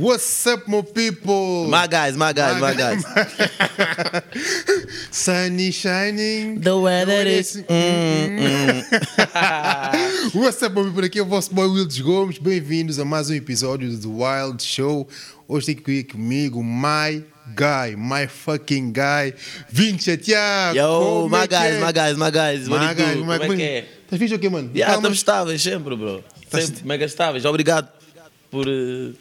What's up, my people? My guys, my guys, my guys. Sunny shining. The weather is. Mm, What's up, my people? Aqui é o vosso boy Wildes Gomes. Bem-vindos a mais um episódio do Wild Show. Hoje tem aqui comigo my guy, my fucking guy, Vinci Tiago. Yo, Como é my que guys, é? my guys, my guys. My it do? guy, my- Como é que é? Estás fixe ou quê, mano? Yeah, estamos estáveis sempre, bro. Estás- Sempre mega estáveis. Obrigado por. eh,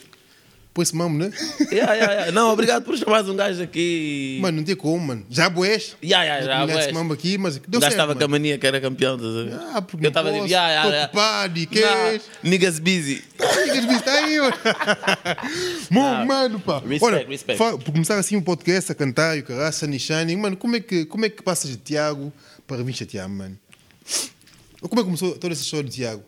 Esse mamo, né? Yeah, yeah, yeah. Não, obrigado por chamar um gajo aqui. Mano, não tem como, mano. Já boés? yeah, yeah, já, ué. mambo aqui, mas O deu certo, estava com a mania que era campeão, ver? Ah, porque Eu estava dizer, yeah, yeah, yeah. ocupado e que Niggas busy. Niggas me está aí, mano. Mano, mano, pá. Respect, Olha, respect. por começar assim um podcast a cantar e o Sunny Shining, mano, como é que, como é que passas de Tiago para vir chatear mano? Como é que começou toda essa história de Tiago?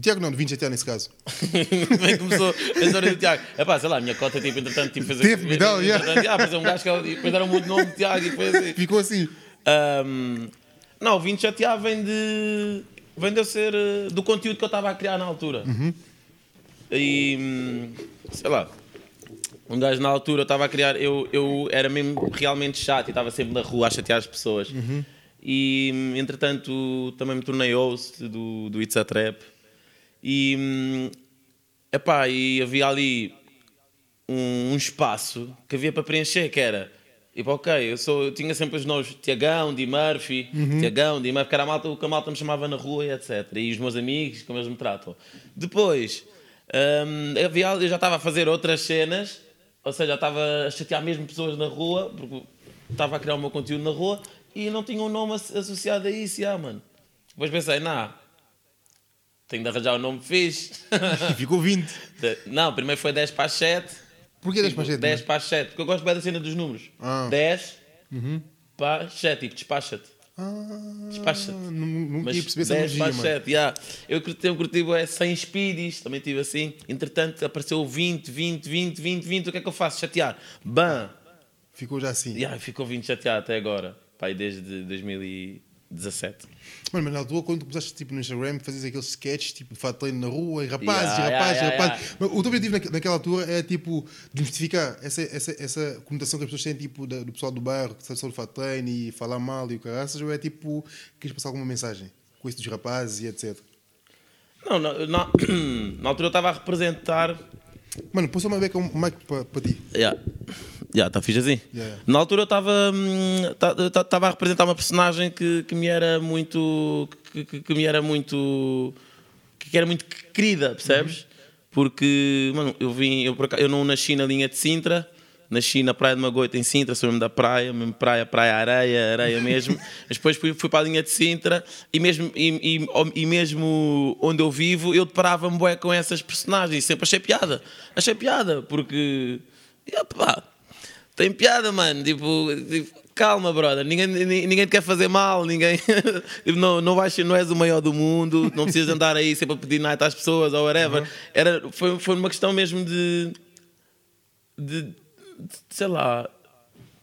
Tiago não, de vir chatear nesse caso. É que começou a história do Tiago? É pá, sei lá, a minha cota, tipo, entretanto, tipo, fazer. Teve, me dá, yeah. entretanto, yeah, fazer um gajo que. E depois deram muito nome de Tiago e foi assim. Ficou assim. Ahm, não, o 20 chatear vem de. vem de eu ser. eh, do conteúdo que eu estava a criar na altura. E. hum, sei lá. Um gajo na altura eu estava a criar. Eu, eu era mesmo realmente chato e estava sempre na rua a chatear as pessoas. E hum, entretanto também me tornei host do, do It's a Trap. E. hum, epá, e havia ali um, um espaço que havia para preencher, que era tipo, ok, eu, sou, eu tinha sempre os nomes Tiagão, Di Murphy, Tiagão, Di Murphy, que era a malta, o que a malta me chamava na rua e etc. E os meus amigos, como eles me tratam. Depois, hum, havia, eu já estava a fazer outras cenas, ou seja, já estava a chatear mesmo pessoas na rua, porque estava a criar o meu conteúdo na rua e não tinha um nome asso- associado a isso, ah, mano. Depois pensei, nah, tenho de arranjar um nome fixe. E ficou 20. De- Não, primeiro foi 10 para as 7. Porquê 10 para as 7? 10 para as 7, porque eu gosto bem da cena dos números. Ah. 10 para as 7, tipo, despacha-te. Ah, Despacha-te. Mas tinha percebido essa 10 para as mano. 7, yeah. Eu curti, eu curti é 100 speedies, também tive assim. Entretanto, apareceu 20, 20, 20, 20, 20. O que é que eu faço? Chatear. Bam! Ficou já assim. Yeah, ficou 20 chateado até agora. Pai, desde 2017. Mano, mas na altura, quando começaste tipo, no Instagram, fazias aqueles sketches, tipo, fato treino na rua, e rapazes, Yeah, rapazes, yeah, yeah, rapazes. Mas o teu objetivo naque- naquela altura é, tipo, desmistificar essa, essa, essa conotação que as pessoas têm, tipo, da- do pessoal do bairro, que sabe de fato treino e falar mal e o caraças, ou é, tipo, queres passar alguma mensagem com isso dos rapazes e etc. Não, na, na, na altura eu estava a representar Mano, pôs uma beca um mic para ti. Yeah. Yeah, tá fixe assim. Yeah. Na altura eu estava hum, ta- ta- estava a representar uma personagem que, que me era muito que, que- que me era muito que era muito querida, percebes? Porque, mano, eu vim, eu, acaso- eu não nasci na linha de Sintra, nasci na praia de Magoita em Sintra, sou mesmo da praia, mesmo praia, praia, areia, areia mesmo. Mas depois fui, fui para a linha de Sintra e mesmo, e, e- e mesmo onde eu vivo, eu deparava-me bué com essas personagens. Sempre achei piada. Achei piada, porque. E, opá, tem piada, mano. Tipo, tipo, calma, brother. Ninguém, ninguém te quer fazer mal. Ninguém. tipo, não, não, vais, ser- não és o maior do mundo. Não precisas andar aí sempre a pedir night às pessoas ou whatever. Era, foi, foi uma questão mesmo de. de, de- sei lá.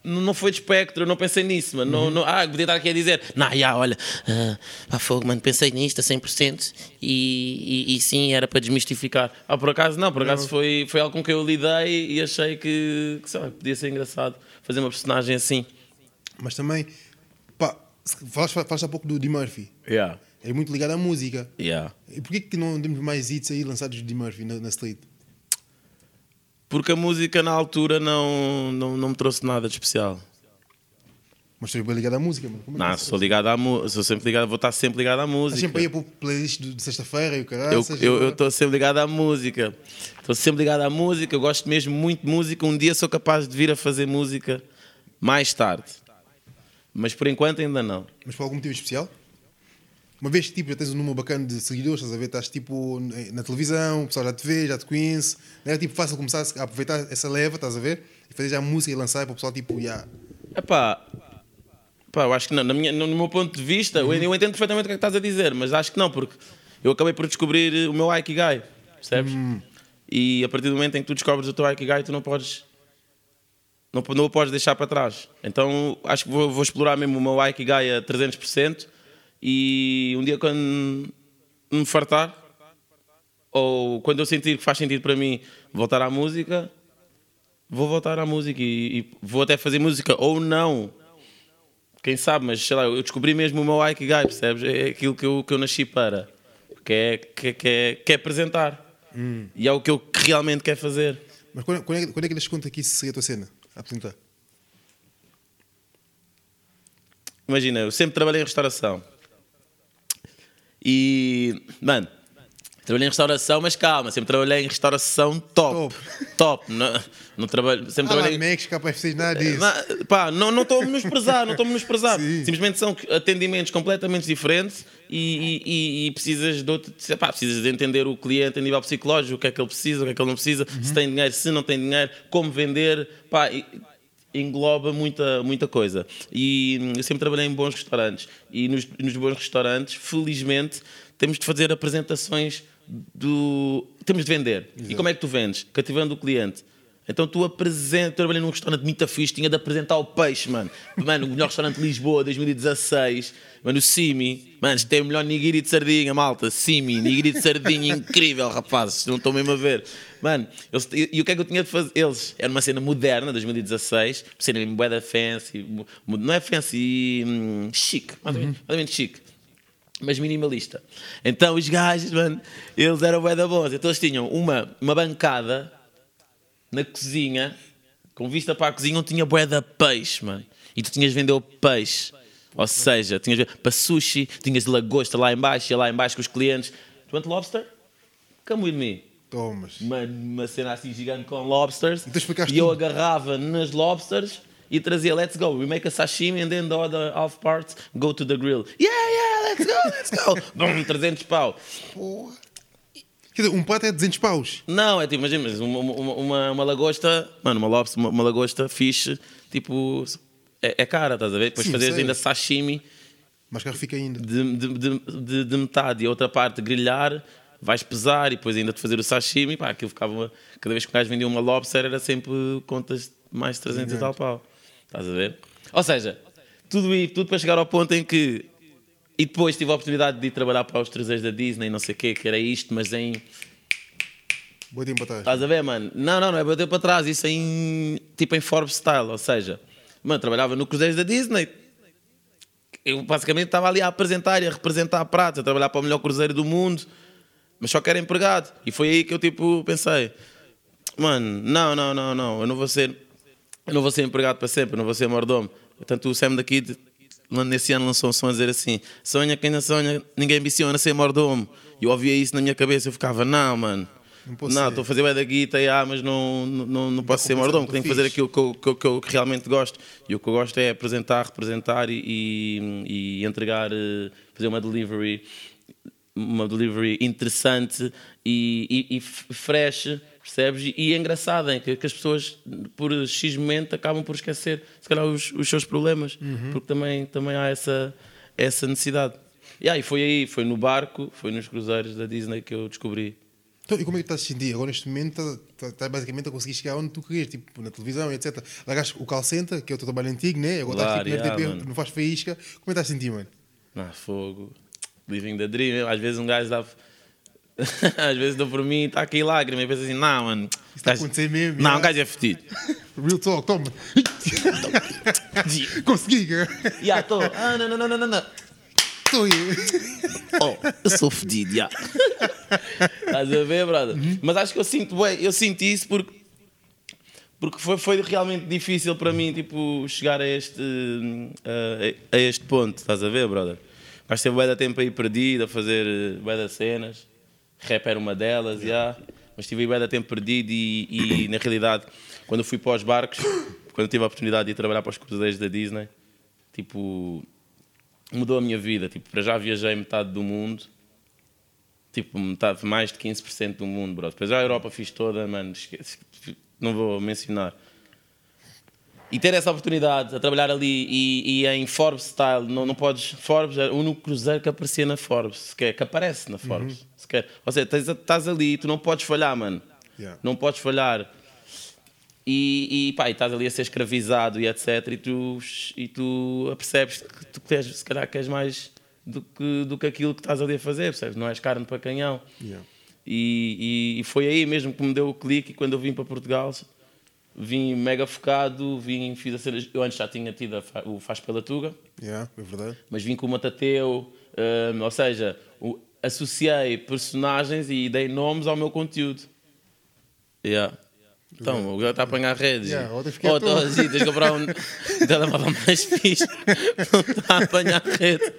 Não não foi de espectro, não pensei nisso, mano. Não, não, ah, podia estar aqui a dizer, não, já, olha, ah, pá, fogo, mano, pensei nisto a 100% e, e, e sim, era para desmistificar. Ah, por acaso não, por acaso foi, foi algo com que eu lidei e achei que, que sei lá, podia ser engraçado fazer uma personagem assim. Mas também, pá, falaste, falaste há pouco do Di Murphy. Yeah. É muito ligado à música. Yeah. E porquê que não temos mais hits aí lançados de Di Murphy na, na street? Porque a música na altura não, não, não me trouxe nada de especial. Mas estou bem ligado à música, mano. Como é Não, é? sou ligado à música, sou sempre ligado, vou estar sempre ligado à Estás música. sempre aí para o playlist de sexta-feira e o caralho. Eu estou sempre ligado à música. Estou sempre ligado à música. Eu gosto mesmo muito de música. Um dia sou capaz de vir a fazer música mais tarde. Mas por enquanto ainda não. Mas por algum motivo especial? Uma vez tipo, já tens um número bacana de seguidores, estás a ver? Estás tipo na televisão, o pessoal já te vê, já te conhece. Não era tipo fácil começar a aproveitar essa leva, estás a ver? E fazer já música e lançar para o pessoal tipo, já. Epá, pá, eu acho que não. Minha, no meu ponto de vista, eu, eu entendo perfeitamente o que é que estás a dizer, mas acho que não, porque eu acabei por descobrir o meu Aikigai, percebes? E a partir do momento em que tu descobres o teu Aikigai, tu não podes. Não, não o podes deixar para trás. Então acho que vou, vou explorar mesmo o meu Aikigai a 300% e um dia quando me fartar, ou quando eu sentir que faz sentido para mim voltar à música, vou voltar à música e, e vou até fazer música ou não. Quem sabe, mas sei lá, eu descobri mesmo o meu Aikigai, percebes? É aquilo que eu, que eu nasci para, que é, que, que é, que é apresentar. E é o que eu realmente quero fazer. Mas quando, quando, é, quando é que das conta que isso seria a tua cena? A apresentar? Imagina, eu sempre trabalhei em restauração. E, mano, trabalhei em restauração, mas calma, sempre trabalhei em restauração top. Top. Não, não trabalho, sempre Ah, trabalhei. Max, KFC, nada disso. Mas, pá, não não estou a menosprezar, não estou a menosprezar. Sim. Simplesmente são atendimentos completamente diferentes e, e- e- precisas, de outro, pá, precisas de entender o cliente a nível psicológico, o que é que ele precisa, o que é que ele não precisa, se tem dinheiro, se não tem dinheiro, como vender, pá, e- engloba muita, muita coisa. E hum, eu sempre trabalhei em bons restaurantes e nos, nos bons restaurantes, felizmente, temos de fazer apresentações do. Temos de vender. E como é que tu vendes? Cativando o cliente. Então tu apresenta, eu trabalhei num restaurante muito fixe, tinha de apresentar o peixe, mano. Mano, o melhor restaurante de Lisboa, 2016. Mano, o Simi. Mano, tem o melhor nigiri de sardinha, malta. Simi, nigiri de sardinha incrível, rapazes. Não estão mesmo a ver. Mano, eles- e, e o que é que eu tinha de fazer? Eles, era uma cena moderna, 2016, cena mesmo bué da fancy, não é fancy, hum, chique, mais ou menos, mais ou menos chique mas minimalista. Então os gajos, mano, eles eram bué da bons. Então eles tinham uma, uma bancada na cozinha, com vista para a cozinha, onde tinha da peixe, mano. E tu tinhas de vender o peixe. Ou seja, tinhas para sushi, tinhas lagosta lá em baixo, ia lá em baixo com os clientes. Tu want lobster? Come with me. Tomas. Uma, uma cena assim gigante com lobsters. Então e eu tudo. agarrava nas lobsters e trazia let's go. We make a sashimi and then the other half parts go to the grill. Yeah, yeah, let's go, let's go. Bum, 300 pau. Porra. Quer dizer, um pato é 200 paus. Não, é tipo, imagina, uma, uma, uma, uma lagosta, mano, uma lobster, uma, uma lagosta fixe, tipo, é, é cara, estás a ver? Depois Sim, fazeres sei. ainda sashimi Mas caro fica ainda. de, de, de, de- de metade e a outra parte grelhar, vais pesar e depois ainda te fazer o sashimi, pá, aquilo ficava, cada vez que o gajo vendia uma lobster era sempre contas de mais de 300 e tal pau, estás a ver? Ou seja, tudo tudo para chegar ao ponto em que, e depois tive a oportunidade de ir trabalhar para os traseiros da Disney, não sei o quê, que era isto, mas em Boa tempo atrás. Estás a ver, mano? Não, não, não é bater para trás, isso é em, tipo em Forbes style, ou seja, mano, trabalhava no Cruzeiros da Disney. Eu basicamente estava ali a apresentar e a representar a prata, a trabalhar para o melhor cruzeiro do mundo, mas só que era empregado. E foi aí que eu tipo pensei, mano, não, não, não, não, eu não vou ser, eu não vou ser empregado para sempre, eu não vou ser mordomo. Portanto, o Sam daqui nesse ano lançou um som a dizer assim: sonha quem não sonha, ninguém ambiciona ser mordomo. E eu ouvia isso na minha cabeça, eu ficava, não, mano. Não Não, estou a fazer bué da guita, ah, mas não, não, não posso ser mordomo, tenho que fazer aquilo que eu, que, eu, que eu realmente gosto. E o que eu gosto é apresentar, representar e, e, e entregar, eh, fazer uma delivery, uma delivery interessante e, e, e fresh, percebes? E, e engraçada, em que, que as pessoas, por X momento, acabam por esquecer, se calhar, os, os seus problemas, Uhum. porque também, também há essa, essa necessidade. E aí, foi aí, foi no barco, foi nos cruzeiros da Disney que eu descobri. Então, e como é que estás a sentir? Agora, neste momento, estás tá, tá basicamente a conseguir chegar onde tu querias, tipo, na televisão, etc. Largaste o call center, que é o teu trabalho antigo, né? Agora estás Claro, tipo, na yeah, RTP, não faz faísca. Como é que estás a sentir, mano? Ah, fogo. Living the dream. Às vezes um gajo dá. Às vezes dou por mim e está aqui lágrima e pensa assim: não, mano. está a acontecer mesmo, Não, já. um gajo é fedido. Real talk, toma. Consegui, cara. Ya, estou. Ah, não, não, não, não, não. Estou. Oh, eu sou fedido, já. Estás a ver, brother? Mas acho que eu sinto, bué, eu sinto isso porque. Porque foi, foi realmente difícil para mim, tipo, chegar a este, hum, a, a este ponto, estás a ver, brother? Mas teve bué da tempo aí perdido, a fazer eh, bué das cenas. Rap era uma delas, já. Mas tive bué da tempo perdido e, e, na realidade, quando fui para os barcos, quando tive a oportunidade de ir trabalhar para os cruzeiros da Disney, tipo, mudou a minha vida. Tipo, para já viajei metade do mundo. Tipo, metade, mais de 15% do mundo, bro. Depois já a Europa fiz toda, mano. esquece, não vou mencionar. E ter essa oportunidade a trabalhar ali e, e em Forbes style, não, não podes. Forbes é o único cruzeiro que aparecia na Forbes, sequer, que aparece na Forbes. Sequer. Ou seja, tens- estás ali e tu não podes falhar, mano. Yeah. Não podes falhar. E, e pá, e estás ali a ser escravizado e etc. E tu, e tu apercebes que tu queres, se calhar queres mais do que, do que aquilo que estás ali a fazer, percebes? Não és carne para canhão. Yeah. E, e- e foi aí mesmo que me deu o clique. E quando eu vim para Portugal, vim mega focado. Vim, fiz a cena. Eu antes já tinha tido fa- o Faz pela Tuga, Yeah, é verdade. mas vim com o Matateu. hum, ou seja, o- associei personagens e dei nomes ao meu conteúdo. Yeah. Então, o gajo está a apanhar redes. Yeah, ontem fiquei oh, à toa. tô, assim, tens de comprar um telemóvel mais fixe. Não está a apanhar rede.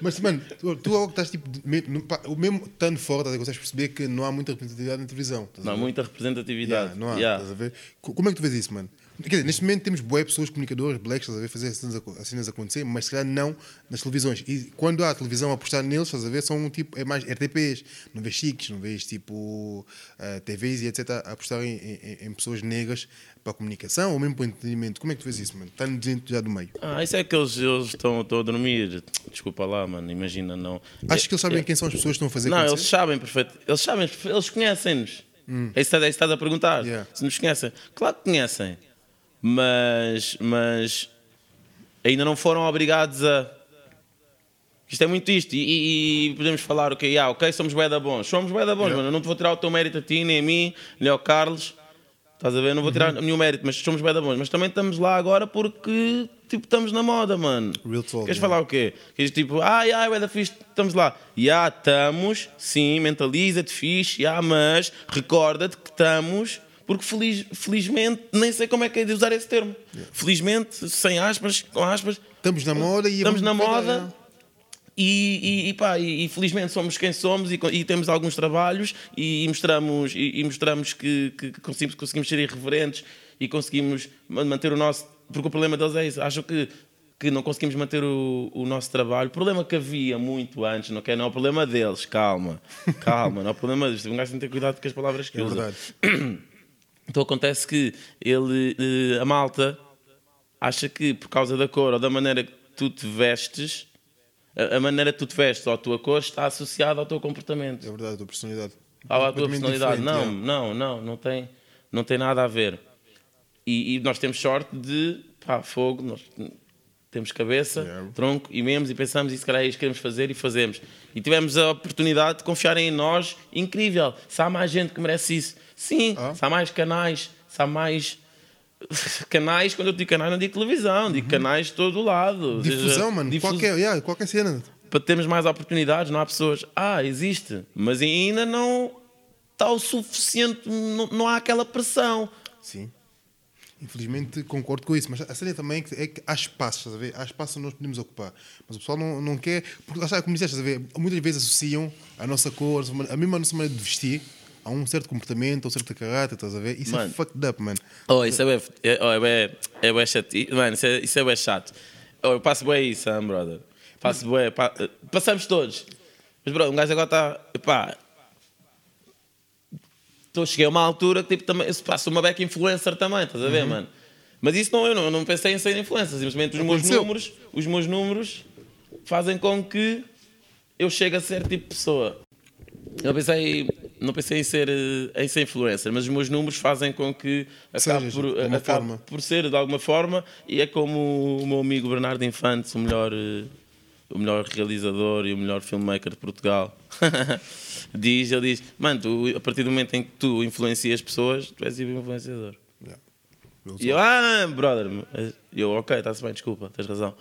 Mas, mano, tu, tu algo que estás tipo. no- pá, O mesmo estando fora, ver, consegues perceber que não há muita representatividade na televisão. Não, ver? muita representatividade. Yeah, não há, Yeah. Como é que tu vês isso, mano? Quer dizer, neste momento temos boas pessoas, comunicadores, blacks, estás a ver, fazer as cenas, aco- as cenas acontecer, mas se calhar não nas televisões. E quando há a televisão a apostar neles, estás a ver, são tipo, é mais RTPs, não vês chiques, não vês tipo ah, TVs e etc. a apostar em, em- em pessoas negras para a comunicação ou mesmo para o entretenimento. Como é que tu vês isso, mano? Está dentro já do meio. Ah, isso é que eles, eles estão, a dormir. Desculpa lá, mano, imagina, não. Achas que eles sabem É- quem são as pessoas que estão a fazer Não, eles acontecer? sabem perfeito. Eles sabem, eles conhecem-nos. É isso que é isso que estás a perguntar. Yeah. Se nos conhecem. Claro que conhecem. Mas, mas ainda não foram obrigados a. Isto é muito isto. E, e- podemos falar, ok, yeah, ok, somos bué da bons. Somos bué da bons, Yeah. mano. Eu não te vou tirar o teu mérito a ti, nem a mim, nem ao Carlos. Estás a ver? Não vou tirar nenhum mérito, mas somos bué da bons. Mas também estamos lá agora porque, tipo, estamos na moda, mano. Real talk, Queres yeah. falar o quê? Queres tipo, ai, ai, bué da fixe, estamos lá. Já estamos, sim, mentaliza-te fixe, já, mas recorda-te que estamos, porque feliz, felizmente, nem sei como é que é de usar esse termo. Felizmente, sem aspas, com aspas, Estamos na moda e estamos na moda. E, e, e pá, e, e felizmente somos quem somos e, e temos alguns trabalhos e, mostramos, e, mostramos que, que- que conseguimos, conseguimos ser irreverentes e conseguimos ma- manter o nosso. Porque o problema deles é isso. Acham que, que não conseguimos manter o, o nosso trabalho. O problema que havia muito antes, não, é? não é o problema deles, calma, calma, não é o problema deles. Um gajo tem que ter cuidado com as palavras que É usa. verdade. Então acontece que ele, eh, a malta acha que por causa da cor ou da maneira que tu te vestes, a, maneira que tu te vestes ou a tua cor está associada ao teu comportamento, É verdade, a tua personalidade. à tua personalidade. Não, yeah. não, não, não tem, não tem nada a ver. E, e nós temos sorte de, pá, fogo, nós temos cabeça, Yeah. tronco e membros e pensamos e se calhar é isto que queremos fazer e fazemos. E tivemos a oportunidade de confiarem em nós, incrível. Se há mais gente que merece isso, sim. Ah. Se há mais canais, se há mais canais, quando eu digo canais, não digo televisão, digo canais de todo lado. Uhum. Difusão, mano. Difu- Qualquer, yeah, qualquer cena. Para termos mais oportunidades, não há pessoas. Ah, existe, mas ainda não está o suficiente, não, não há aquela pressão. Sim. Infelizmente concordo com isso, mas a cena também é que, é que há espaços, estás a ver? Há espaços onde nós podemos ocupar. Mas o pessoal não, não quer, porque lá está, como disseste, estás a ver? Muitas vezes associam a nossa cor, a mesma nossa maneira de vestir, a um certo comportamento, a um certo caráter, estás a ver? Isso Mano. é fucked up, man. Oh, isso é é, oh, é bué, é bué chato. Mano, isso é, isso é bué chato. Oh, eu passo bué isso, ah, brother. Passo bué, pa- passamos todos. Mas, brother, um gajo agora está, pá... Então, cheguei a uma altura que, tipo, também, se passa uma beca influencer também, estás a ver, Uhum. mano? Mas isso não, eu não, eu não pensei em ser influencer. Simplesmente os meus Aconteceu. números, os meus números fazem com que eu chegue a ser tipo de pessoa. Eu pensei, não pensei em ser, eh, em ser influencer, mas os meus números fazem com que acabe Sejas, por, uma acabe por ser de alguma forma e é como o meu amigo Bernardo Infantes, o melhor, eh, o melhor realizador e o melhor filmmaker de Portugal. diz, ele diz, mano, tu, a partir do momento em que tu influencias pessoas, tu és influenciador. Yeah. E eu, ah, brother, eu, ok, está-se bem, desculpa, tens razão.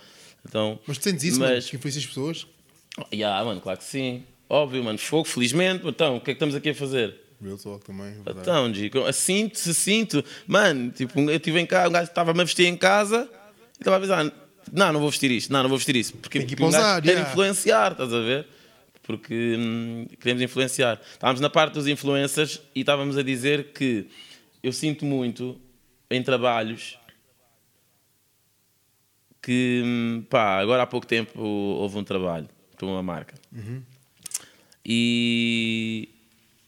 Então, Mas tu sentes isso, mas, mano, que influencia as pessoas? Yeah, mano, claro que sim. Óbvio, mano, fogo, felizmente. Então, o que é que estamos aqui a fazer? Real talk também, é verdade. Então, Gico, sinto, se sinto. Mano, tipo, eu estive em casa, um gajo estava-me a vestir em casa e estava a pensar, não, não vou vestir isto, não, não vou vestir isso. Porque, Tem que um gajo usar, quer yeah. influenciar, estás a ver? Porque hum, queremos influenciar. Estávamos na parte dos influencers e estávamos a dizer que eu sinto muito em trabalhos que, hum, pá, agora há pouco tempo houve um trabalho para uma marca. E,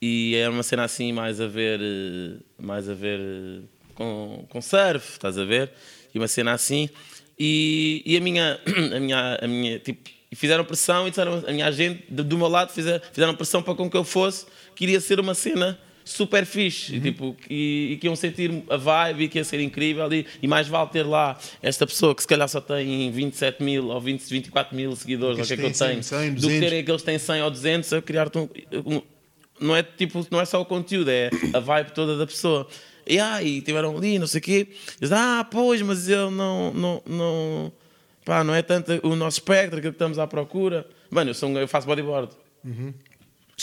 e era uma cena assim mais a ver, eh, mais a ver eh, com, com surf, estás a ver? E uma cena assim. E, e a minha, a minha, a minha, tipo, fizeram pressão e disseram, a minha agente, do, meu lado, fizeram, fizeram pressão para com que eu fosse, que iria ser uma cena super fixe, e, tipo, e, e que iam sentir a vibe e que ia ser incrível e, e mais vale ter lá esta pessoa que se calhar só tem 27 mil ou 20, 24 mil seguidores, ou o que é que eu tenho, 100, 100, do que 200. terem aqueles que têm 100 ou 200 a criar-te um, um- não é tipo, não é só o conteúdo, é a vibe toda da pessoa. E aí, tiveram ali, não sei o quê. Ah, pois, mas ele não, não, não, pá, não é tanto o nosso espectro, que estamos à procura. Mano, eu, sou um, eu faço bodyboard. Uhum.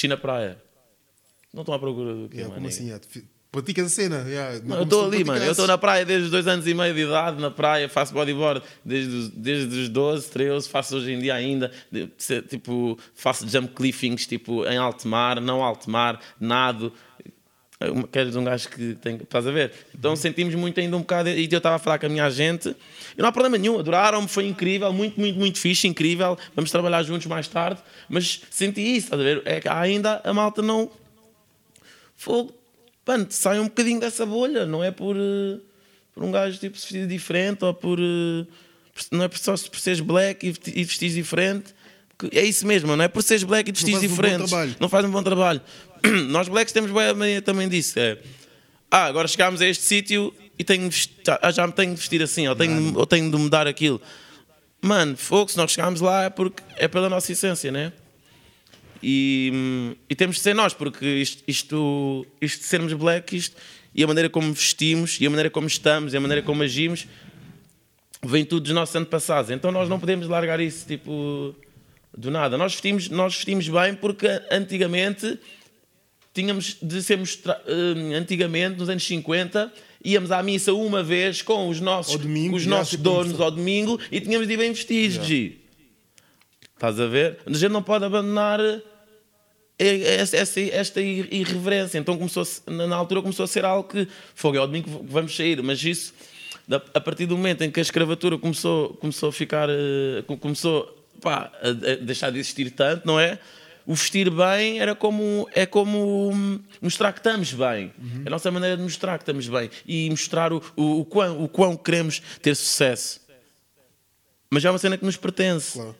na praia. Não estão à procura do quê, Yeah, mano? como assim? Yeah, tu- Praticas a cena. yeah, não eu estou ali, mano. Eu estou na praia desde os dois anos e meio de idade, na praia, faço bodyboard desde, os- desde os 12, 13, faço hoje em dia ainda. de- Tipo, faço jump cliffings tipo, em alto mar, não alto mar, nado. Queres um gajo que tem. Estás a ver? Então sentimos muito ainda um bocado. E eu estava a falar com a minha gente e não há problema nenhum. Adoraram-me, foi incrível, muito, muito, muito fixe, incrível. Vamos trabalhar juntos mais tarde. Mas senti isso, estás a ver? É que ainda a malta não. Fogo. Mano, sai um bocadinho dessa bolha, não é por, eh, por um gajo tipo se vestir diferente ou por. eh, não é por só por seres black e vesti- vestir diferente. É isso mesmo, não é por seres black e vestir um diferente. trabalho. não faz um bom trabalho. Nós blacks temos mania também disso. É, ah, agora chegámos a este sítio e tenho vestir, ah, já me tenho de vestir assim, ou tenho, ou tenho de mudar aquilo. Mano, fogo, se nós chegámos lá é porque é pela nossa essência, né? E, e temos de ser nós, porque isto, isto, isto de sermos black, isto, e a maneira como vestimos, e a maneira como estamos, e a maneira como agimos, vem tudo dos nossos antepassados. Então nós não podemos largar isso tipo do nada. Nós vestimos, nós vestimos bem porque antigamente tínhamos de ser mostra... hum, antigamente, nos anos 50, íamos à missa uma vez com os nossos, domingo, os nossos tipo, donos ao domingo e tínhamos de ir bem vestidos, G. Estás a ver? A gente não pode abandonar eh, essa, essa- esta ir- irreverência. Então começou na altura começou a ser algo que fogo, é ao domingo que vamos sair, mas isso a partir do momento em que a escravatura começou, começou a ficar eh, co- começou pá, a, deixar de existir tanto, não é? O vestir bem era como é como hum, mostrar que estamos bem. É a nossa maneira de mostrar que estamos bem e mostrar o, o, o, quão, o quão queremos ter sucesso. Mas é uma cena que nos pertence. Claro.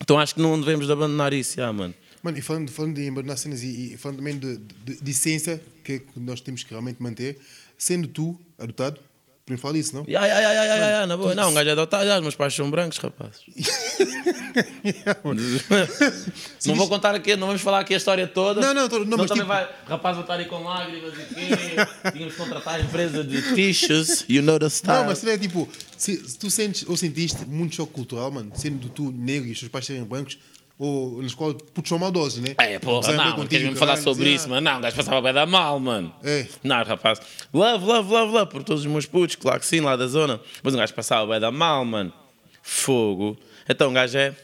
Então acho que não devemos de abandonar isso, já, mano. Mano, e falando, falando de abandonar cenas e, e falando também de, de, de essência que, que nós temos que realmente manter, sendo tu adotado, podemos falar disso, não? Ya, ya, ya, ya, ya, na boa. Não, um gajo é adotado, já, os meus pais são brancos, rapazes. não vou contar aqui, não vamos falar aqui a história toda. Não, não, não, mas também tipo- vai, rapaz vai estar aí com lágrimas e quê? Tínhamos que contratar a empresa de tissues, you know the style. Não, mas seria tipo, se, se tu sentes ou sentiste muito choque cultural, mano, sendo tu negro e os teus pais serem brancos, ou na escola, putos são maldosos, né? É, porra, bem não, contigo, queres mesmo falar caralho, sobre dizer, isso, mano? Não, o gajo passava bem da mal, mano. É. Não, rapaz. Love, love, love, love por todos os meus putos, claro que sim, lá da zona. Mas um gajo passava bem da mal, mano. Fogo. Então um gajo é.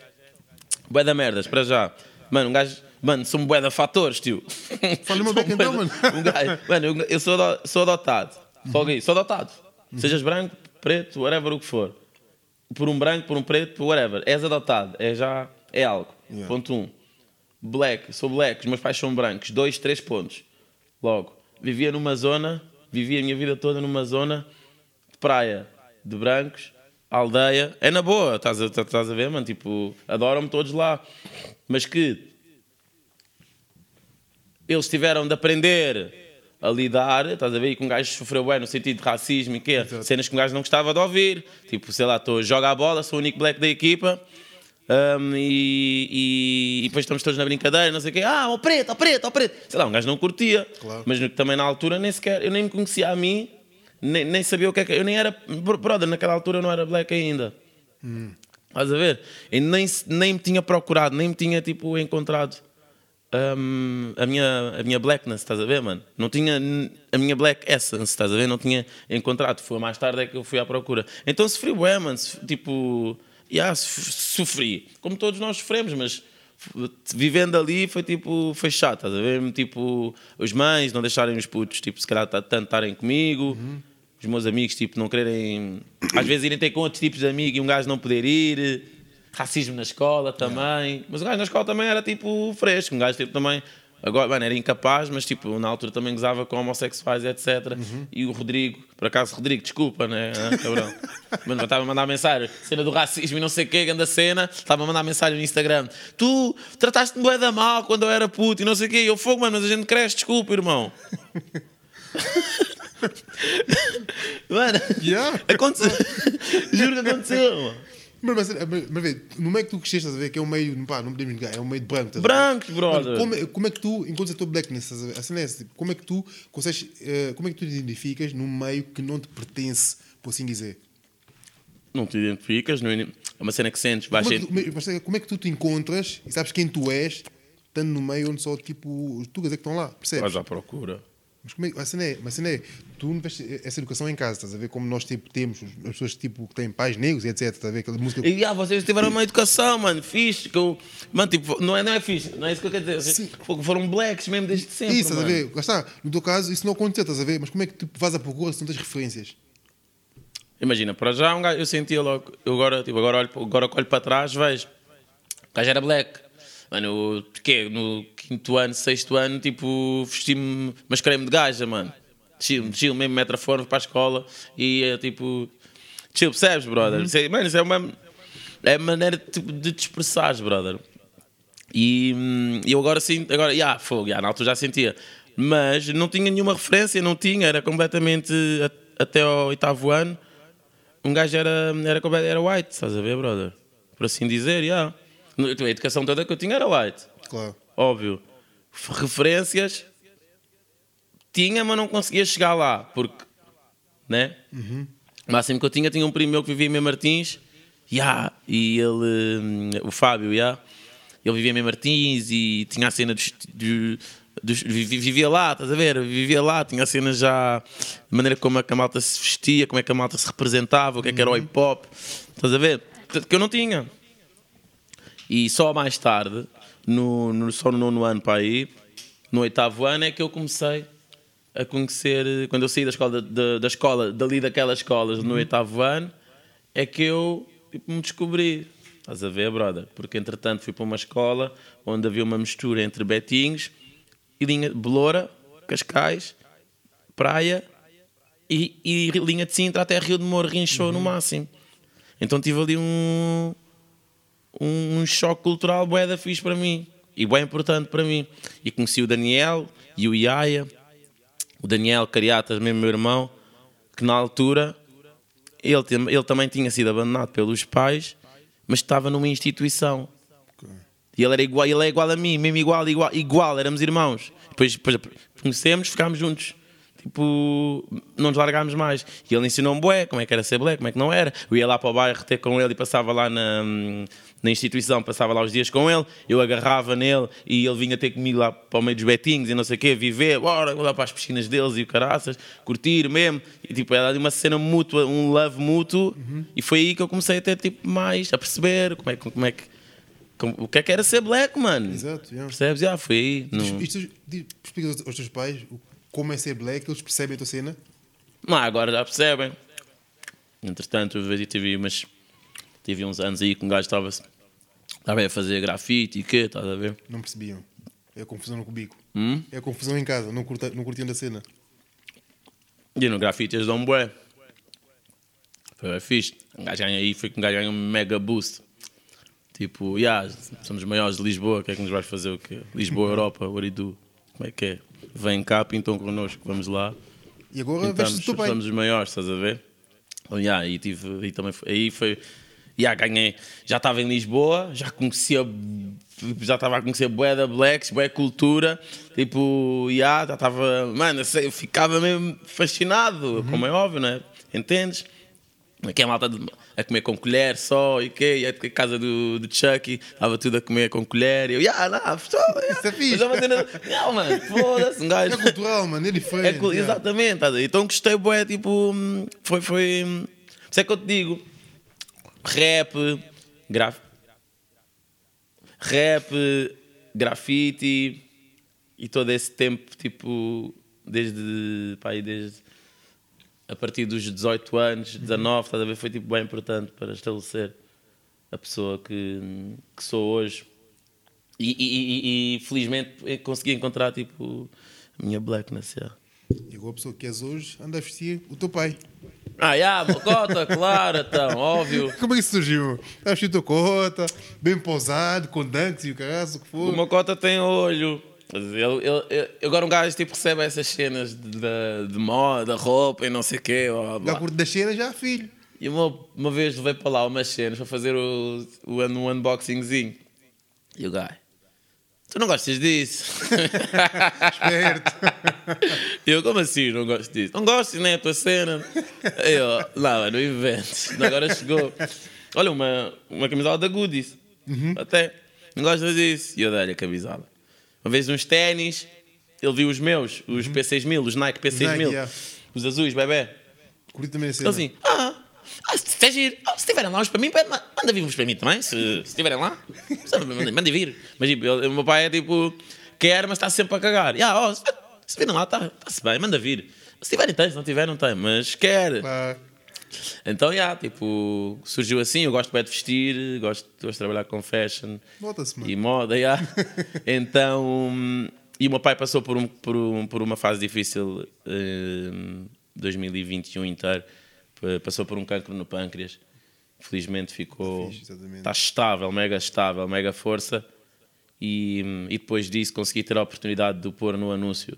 Bué da merdas, para já. Mano, um gajo. Mano, são bué da fatores, tio. Bem que bué então, mano. Um gajo, mano, eu, eu sou, sou adotado. Fogo aí, sou adotado. Sejas branco, preto, whatever o que for. Por um branco, por um preto, whatever. És adotado. É já. É algo. Yeah. Ponto um. Black, sou black, os meus pais são brancos. Dois, três pontos. Logo, vivia numa zona, vivia a minha vida toda numa zona de praia de brancos, aldeia. É na boa, estás a, estás a ver, mano? Tipo, adoram-me todos lá. Mas que eles tiveram de aprender a lidar, estás a ver? E que um gajo sofreu bem no sentido de racismo e quê? Cenas que um gajo não gostava de ouvir. Tipo, sei lá, estou joga a bola, sou o único black da equipa. Hum, e, e- e depois estamos todos na brincadeira, não sei o quê. Ah, o preto, o preto, o preto. Sei lá, um gajo não curtia. Claro. Mas também na altura nem sequer, eu nem me conhecia a mim, nem, nem sabia o que é que. Eu nem era. Brother, naquela altura eu não era black ainda. Estás a ver? E nem, nem me tinha procurado, nem me tinha tipo encontrado hum, a, minha, a minha blackness, estás a ver, mano? Não tinha a minha black essence, estás a ver? Não tinha encontrado. Foi mais tarde é que eu fui à procura. Então sofri bué, mano. Tipo, yeah, sof- sofri. Como todos nós sofremos, mas vivendo ali foi tipo, foi chato, estás a ver? Tipo, os mães não deixarem os putos, tipo, se calhar tanto estarem comigo. Os meus amigos, tipo, não quererem. Às vezes irem ter com outros tipos de amigos e um gajo não poder ir. Racismo na escola também. Mas o gajo na escola também era tipo fresco. Um gajo tipo também. Agora, mano, era incapaz, mas tipo, na altura também gozava com homossexuais, etc. E o Rodrigo, por acaso, Rodrigo, desculpa, né? Ah, cabrão. Mano, estava a mandar mensagem, cena do racismo e não sei o quê, grande cena. Estava a mandar mensagem no Instagram. Tu trataste-me bué da mal quando eu era puto e não sei o quê. Eu fogo, mano, mas a gente cresce, desculpa, irmão. Mano, Yeah. aconteceu. Juro que aconteceu, mano. Mas, mas, mas, mas vê, no meio que tu cresceste, estás a ver? Que é um meio, pá, não podemos negar, é um meio de branco. estás? Brancos, brother. Mano, como, é, como é que tu encontras a tua blackness? estás a ver? A cena é essa, tipo, como é que tu consegues, eh, como é que tu te identificas num meio que não te pertence, por assim dizer? Não te identificas, não é é uma cena que sentes, Como é, que tu, mas como é que tu te encontras e sabes quem tu és, estando no meio onde só tipo os tugas é que estão lá, percebes? Vais à procura. Mas como é, a, cena é, mas a cena é, tu não tiveste essa educação em casa, estás a ver como nós tipo, temos, as pessoas tipo, que têm pais negros e etc, estás a ver aquela música. E ah, vocês tiveram uma educação, mano, fixe. Que eu, mano, tipo, não é, não é fixe, não é isso que eu quero dizer. Sim. Foram- blacks mesmo desde sempre. Isso, estás a ver? Lá está, no teu caso isso não aconteceu, estás a ver? Mas como é que tu vais à procura se não tens referências? Imagina, para já um gajo, eu sentia logo, eu agora, tipo, agora, olho, agora olho para trás, vejo. O gajo era black. Mano, eu, quê? no quinto ano, sexto ano, tipo, vesti-me, mascarei-me de gaja, mano. Chill, chill, mesmo metrafone para a escola e é tipo, chill, percebes, brother? Isso é- Mano, isso é uma, é a maneira tipo, de te expressares, brother. E eu agora sinto, agora, já, fogo, já, na altura já sentia. Mas não tinha nenhuma referência, não tinha, era completamente, até ao oitavo ano, um gajo era, era, era white, estás a ver, brother? Por assim dizer, já. A educação toda que eu tinha era white, Claro. óbvio. Referências tinha, mas não conseguia chegar lá, porque, né? O máximo que eu tinha, tinha um primo meu que vivia em Mem Martins, já, e ele, hum, o Fábio, já, ele vivia em Mem Martins e tinha a cena dos, do- dos- vi- vivia lá, estás a ver? Vivia lá, tinha a cena já, a maneira como é que a malta se vestia, como é que a malta se representava, o que é que era o hip hop, estás a ver? Que eu não tinha. E só mais tarde, no, no- só no nono ano para aí, no oitavo ano, é que eu comecei a conhecer, quando eu saí da escola, da, da escola dali daquelas escolas, no oitavo ano, é que eu tipo, me descobri. Estás a ver, brother? Porque entretanto fui para uma escola onde havia uma mistura entre betinhos e linha Beloura, Cascais, Praia e, e linha de Sintra até Rio de Moro, Rinchou no máximo. Então tive ali um, um, um choque cultural bué da fixe para mim e bem importante para mim. E conheci o Daniel e o Iaia, o Daniel Cariatas, mesmo meu irmão, que na altura ele, ele também tinha sido abandonado pelos pais, mas estava numa instituição. E ele era igual, ele é igual a mim, mesmo igual, igual, igual, éramos irmãos. Depois, depois conhecemos, ficámos juntos. Tipo, não nos largámos mais. E ele ensinou-me bué, como é que era ser black, como é que não era. Eu ia lá para o bairro ter com ele e passava lá na, na instituição, passava lá os dias com ele. Eu agarrava nele e ele vinha ter comigo lá para o meio dos betinhos e não sei o quê, viver, bora, lá para as piscinas deles e o caraças, curtir mesmo. E tipo, era ali uma cena mútua, um love mútuo. E foi aí que eu comecei a ter tipo mais, a perceber como é, que- como é que. o que é que era ser black, mano? Exato, yeah. Percebes? Já, foi aí. Isto, Não... isto diz- explica aos, aos teus pais o- como é ser black, eles percebem a tua cena. Não, agora já percebem. Entretanto, eu tive, umas, tive uns anos aí que um gajo estava a fazer grafite e quê, estás a ver? Não percebiam. É a confusão no cubico. Hum? É a confusão em casa, não, curta, não curtiam da cena. E no grafite eles dão bué. Foi fixe. Um gajo ganha aí, foi que um gajo ganha um mega boost. Tipo, yeah, somos os maiores de Lisboa, o que é que nos vais fazer o quê? Lisboa, Europa, what do you do? Como é que é? Vem cá, pintam connosco, vamos lá. E agora Pintamos, somos os maiores, estás a ver? Então, yeah, aí, tive, aí também foi, aí foi. Yeah, ganhei. Já estava em Lisboa, já conhecia. Já estava a conhecer bué da Blacks, bué cultura. Tipo, yeah, já estava. Mano, eu, sei, eu ficava mesmo fascinado, como é óbvio, né? Entendes? Aqui a malta de- a comer com colher só e quê? E a casa do, do Chucky, estava tudo a comer com colher. E eu, yeah, não, pessoal, yeah. Isso é fixe. É Não, mano, foda-se, um gajo. É cultural, mano, é diferente. É yeah. Exatamente, ver? então gostei, bué, tipo, hum, foi, foi, hum, por isso é que eu te digo, rap, graf, rap, grafite e todo esse tempo, tipo, desde, pá, desde, a partir dos 18 anos, 19, estás a ver, foi tipo bem importante para estabelecer a pessoa que, que sou hoje. E, e- e- e, felizmente consegui encontrar tipo a minha blackness. yeah. E agora a pessoa que és hoje anda a vestir o teu pai. Ah, yeah, cota, claro, então, óbvio. Como é que isso surgiu? Está a vestir o teu cota, bem pousado, com dunks e o caralho, o que for. O meu cota tem olho. Ele- ele- ele- agora um gajo tipo, recebe essas cenas de, de, de moda, roupa e não sei o quê. blá, blá. Já curto das cenas, já filho. E uma, uma vez levei para lá umas cenas para fazer o, o, um unboxingzinho. E o guy, tu não gostas disso? Esperto. Eu, como assim não gosto disso? Não gosto, nem é a tua cena. Eu, não, não inventes. Agora chegou. Olha, uma, uma camisola da Goodies. Até. Não gostas disso? E eu dei-lhe a camisola. Uma vez uns ténis, ele viu os meus, os P6000, os Nike P6000. Nike, yeah. Os azuis, bebê. Curti também a Ele assim, ah, ah se, é giro. Ah, se tiverem lá uns para mim, manda vir uns para mim também. Se, se tiverem lá, manda, manda vir. Mas tipo, ele- o meu pai é tipo, quer, mas está sempre a cagar. E, ah, ó, se, se virem lá, está-se bem, manda vir. Se tiverem, tem, se não tiver, não tem, mas quer. Então, já, tipo, surgiu assim. Eu gosto bem de vestir, gosto, gosto de trabalhar com fashion e moda, já. Então, e o meu pai passou por, um, por, um- por uma fase difícil, hum, 2021 inteiro. Passou por um cancro no pâncreas. Felizmente ficou. Está estável, mega estável, mega força. E, e depois disso consegui ter a oportunidade de o pôr no anúncio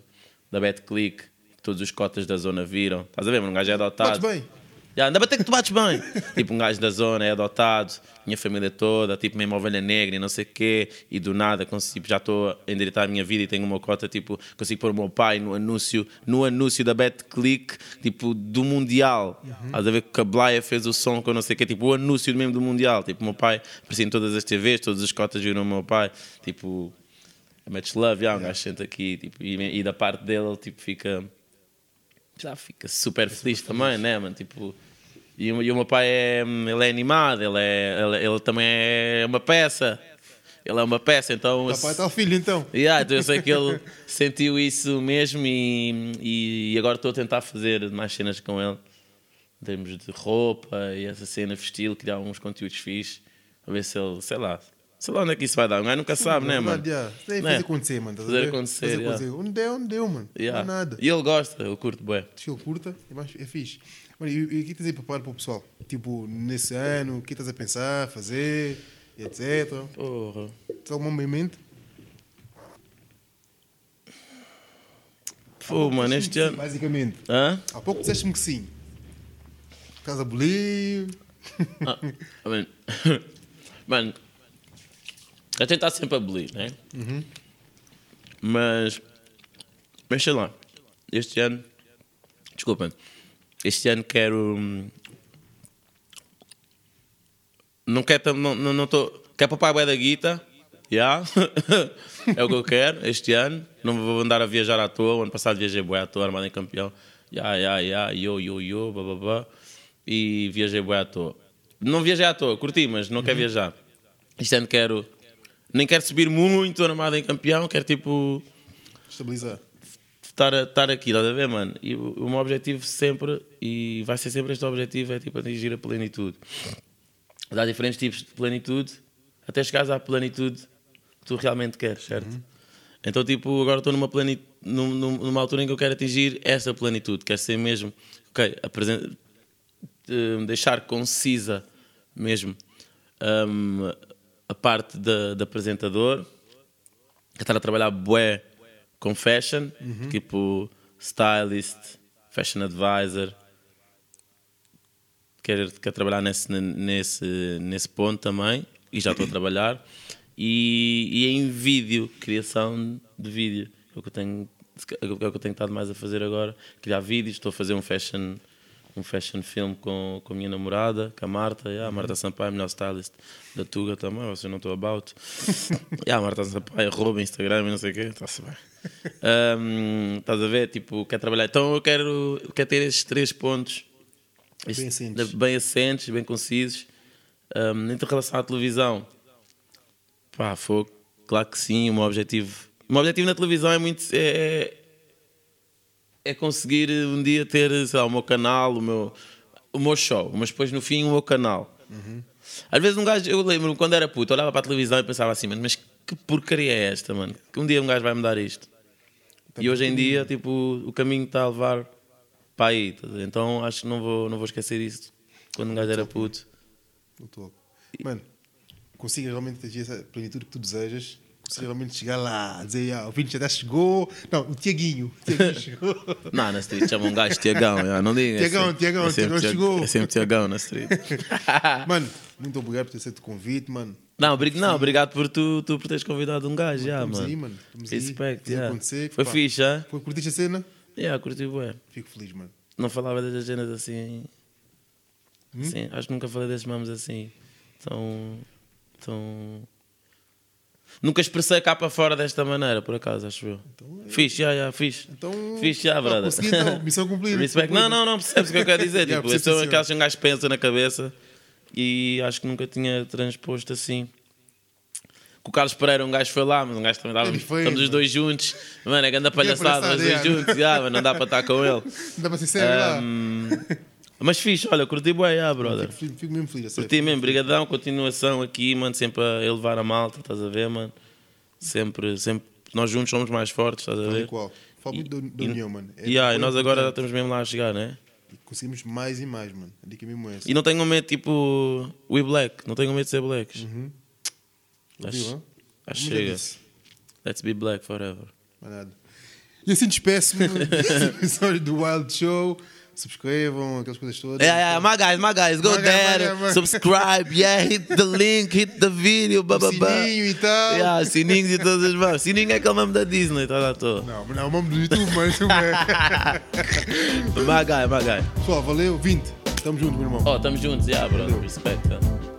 da BetClick. Todos os cotas da zona viram. Estás a ver? Um gajo é adotado. Bates bem. Já, ainda bater que tu bates bem. tipo, um gajo da zona é adotado, minha família toda, tipo, mesmo ovelha negra e não sei o quê, e do nada consigo, já estou a endireitar a minha vida e tenho uma cota, tipo, consigo pôr o meu pai no anúncio, no anúncio da BetClick, tipo, do Mundial. Estás a ver que a Blaia fez o som eu não sei o quê, tipo, o anúncio mesmo do Mundial. Tipo, o meu pai aparecia em todas as TVs, todas as cotas viram o meu pai, tipo, Match Love, já, um gajo senta aqui, tipo, e, e da parte dele, ele, tipo, fica já fica super feliz também, né, mano? Tipo, e, o- e o meu pai é, ele é animado, ele, é, ele, ele também é uma peça. Ele é uma peça, então. Tá pai, tá o filho então. Yeah, então eu sei que ele sentiu isso mesmo e, e agora estou a tentar fazer mais cenas com ele. Em termos de roupa e essa cena, estilo, criar uns conteúdos fixes. A ver se ele, sei lá, sei lá onde é que isso vai dar. Um gajo nunca sabe, né, mano? Yeah. É fazer acontecer, mano. a Fazer acontecer, Fazer acontecer. Onde deu, onde deu, mano. Yeah. Não é nada. E ele gosta, eu curto bem. Estilo curta, é, mais, é fixe. Mano, e, e o que estás aí preparado para o pessoal? Tipo, nesse ano, o que estás a pensar, fazer, etc. Porra. Tens alguma em mente? Pô, mano, este ano. Basicamente. Hã? Há pouco disseste-me que sim. Casa Bolívia. Ah, mano, mano, a está sempre abolir, né? Mas, mas sei lá, este ano, desculpa, este ano quero. hum, Não quero, não não não tô, quero a bué da guita, já, é o que eu quero este ano. Não vou andar a viajar à toa. O ano passado viajei bué à toa, armado em campeão, já, já, já, yo, yo, yo, bababá, e viajei bué à toa. Não viajei à toa, curti, mas não quero viajar. Este ano quero, nem quero subir muito armado em campeão, quero tipo Estabilizar. estar, estar aqui, estás a ver, mano? E o, meu objetivo sempre, e vai ser sempre este objetivo, é tipo atingir a plenitude. Há diferentes tipos de plenitude, até chegares à plenitude que tu realmente queres, certo? Então, tipo, agora estou numa, pleni- num- num- numa altura em que eu quero atingir essa plenitude, quero ser mesmo, ok, apresen- eh, deixar concisa mesmo hum, a parte da, de apresentador, que estar a trabalhar bué com fashion, tipo stylist, fashion advisor. Quero, quero trabalhar nesse, nesse, nesse ponto também, e já estou a trabalhar. E, e em vídeo, criação de vídeo, é o que eu tenho, é o que eu tenho estado mais a fazer agora. Criar vídeos, estou a fazer um fashion, um fashion film com, com a minha namorada, com a Marta, yeah, a Marta Sampaio, melhor stylist da Tuga também, vocês não estou about. yeah, a Marta Sampaio, rouba Instagram e não sei o quê, está-se bem. Um, estás a ver? Tipo, quer trabalhar. Então eu quero, eu quero ter estes três pontos Bem assentes. bem assentes, bem concisos. Um, em relação à televisão, pá, foi claro que sim. O meu objetivo, o meu objetivo na televisão é muito. É, é conseguir um dia ter sei lá, o meu canal, o meu, o meu show, mas depois no fim o meu canal. Às vezes um gajo, eu lembro quando era puto, olhava para a televisão e pensava assim, "Mano, mas que porcaria é esta, mano? Que um dia um gajo vai me dar isto. E hoje em dia, tipo, o caminho está a levar para aí. tá? Então acho que não vou, não vou esquecer isso. Quando um gajo era puto. No topo. Mano, consigas realmente atingir essa plenitude que tu desejas, Você realmente chegar lá, dizer, ah, o Vini já chegou. Não, o Tiaguinho. O Tiaguinho chegou. Não, na street chama um gajo Tiagão, não diga. Tiagão, é Tiagão, é Tiagão Tiag- chegou. É sempre Tiagão na street. mano, muito obrigado por ter aceito o convite, mano. Não, obrig- não, obrigado por tu, tu por teres convidado um gajo, já, Estamos mano. aí, mano. Estamos aí. Respect, Fazer já. acontecer, Foi pá. fixe, já? Foi- Curtiste a cena? Yeah, curti bué. Fico feliz, mano. Não falava das cenas assim. Hum? Sim, acho que nunca falei desses mamos assim. Tão. tão. Nunca expressei cá para fora desta maneira, por acaso, acho eu. Fixe, já, já, fixe. Então. Fixe, já, ah, brother. então. Missão cumprida. Respect. Não, não, não percebes o que eu quero dizer. Yeah, tipo, é percebo. aquelas que um gajo pensa na cabeça e acho que nunca tinha transposto assim. Com o Carlos Pereira, um gajo foi lá, mas um gajo também dava. Foi, Estamos os mano. dois juntos. Mano, é grande palhaçada, palhaçada, os dois juntos. Yeah, mas não dá para estar com ele. Dá para ser sério lá. Mas fixe, olha, curti bué, yeah, brother. Fico, fico mesmo feliz, a sério. Curti mesmo, brigadão, continuação aqui, mano, sempre a elevar a malta, estás a ver, mano? Sempre, sempre, nós juntos somos mais fortes, estás a ver? qual. Falo muito da- da união, mano. É Yeah, e nós agora importante. estamos mesmo lá a chegar, né? E Conseguimos mais e mais, mano. A dica mesmo é essa. E não tenham medo, tipo, we black, não tenham medo de ser blacks. Uhum. Acho, acho chega. Let's be black forever. Mais nada. E assim despeço-me do Wild Show. Subscrevam, aquelas coisas todas. Yeah, yeah, my guys, my guys, go My guy, there, my guy, my- subscribe, yeah, hit the link, hit the video, O bababá. sininho e tal. Yeah, sininhos e todas as mãos. Sininho é aquele nome da Disney, tá lá tô. Não, mas não, o nome do YouTube, mas isso é. My guy, my guy. Pessoal, valeu. 20. Tamo junto, meu irmão. Oh, tamo juntos, yeah, bro. Respect. huh?